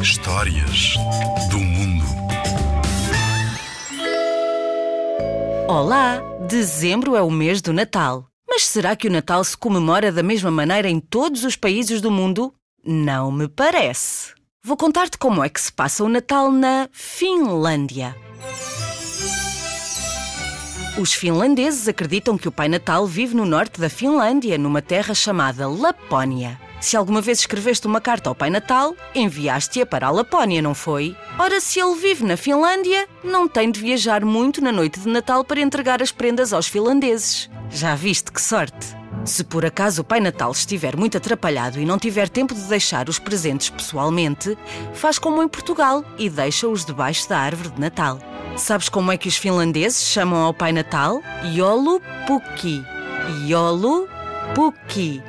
Histórias do mundo. Olá! Dezembro é o mês do Natal. Mas será que o Natal se comemora da mesma maneira em todos os países do mundo? Não me parece. Vou contar-te como é que se passa o Natal na Finlândia. Os finlandeses acreditam que o Pai Natal vive no norte da Finlândia, numa terra chamada Lapónia. Se alguma vez escreveste uma carta ao Pai Natal, enviaste-a para a Lapónia, não foi? Ora, se ele vive na Finlândia, não tem de viajar muito na noite de Natal para entregar as prendas aos finlandeses. Já viste que sorte? Se por acaso o Pai Natal estiver muito atrapalhado e não tiver tempo de deixar os presentes pessoalmente, faz como em Portugal e deixa-os debaixo da árvore de Natal. Sabes como é que os finlandeses chamam ao Pai Natal? Yolu Pukki. Yolu Pukki.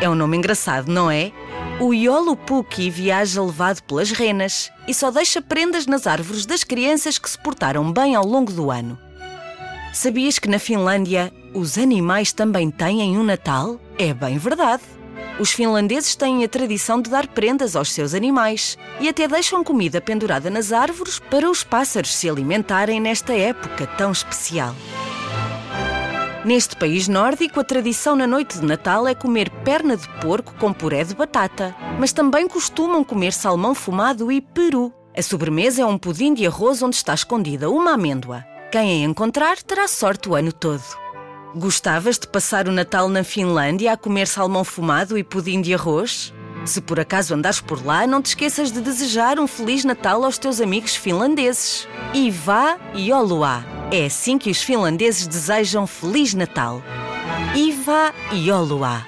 É um nome engraçado, não é? O Yolu Pukki viaja levado pelas renas e só deixa prendas nas árvores das crianças que se portaram bem ao longo do ano. Sabias que na Finlândia os animais também têm um Natal? É bem verdade. Os finlandeses têm a tradição de dar prendas aos seus animais e até deixam comida pendurada nas árvores para os pássaros se alimentarem nesta época tão especial. Neste país nórdico, a tradição na noite de Natal é comer perna de porco com puré de batata, mas também costumam comer salmão fumado e peru. A sobremesa é um pudim de arroz onde está escondida uma amêndoa. Quem a encontrar terá sorte o ano todo. Gostavas de passar o Natal na Finlândia a comer salmão fumado e pudim de arroz? Se por acaso andares por lá, não te esqueças de desejar um Feliz Natal aos teus amigos finlandeses. E vá e oloá. É assim que os finlandeses desejam Feliz Natal. Iva oloá.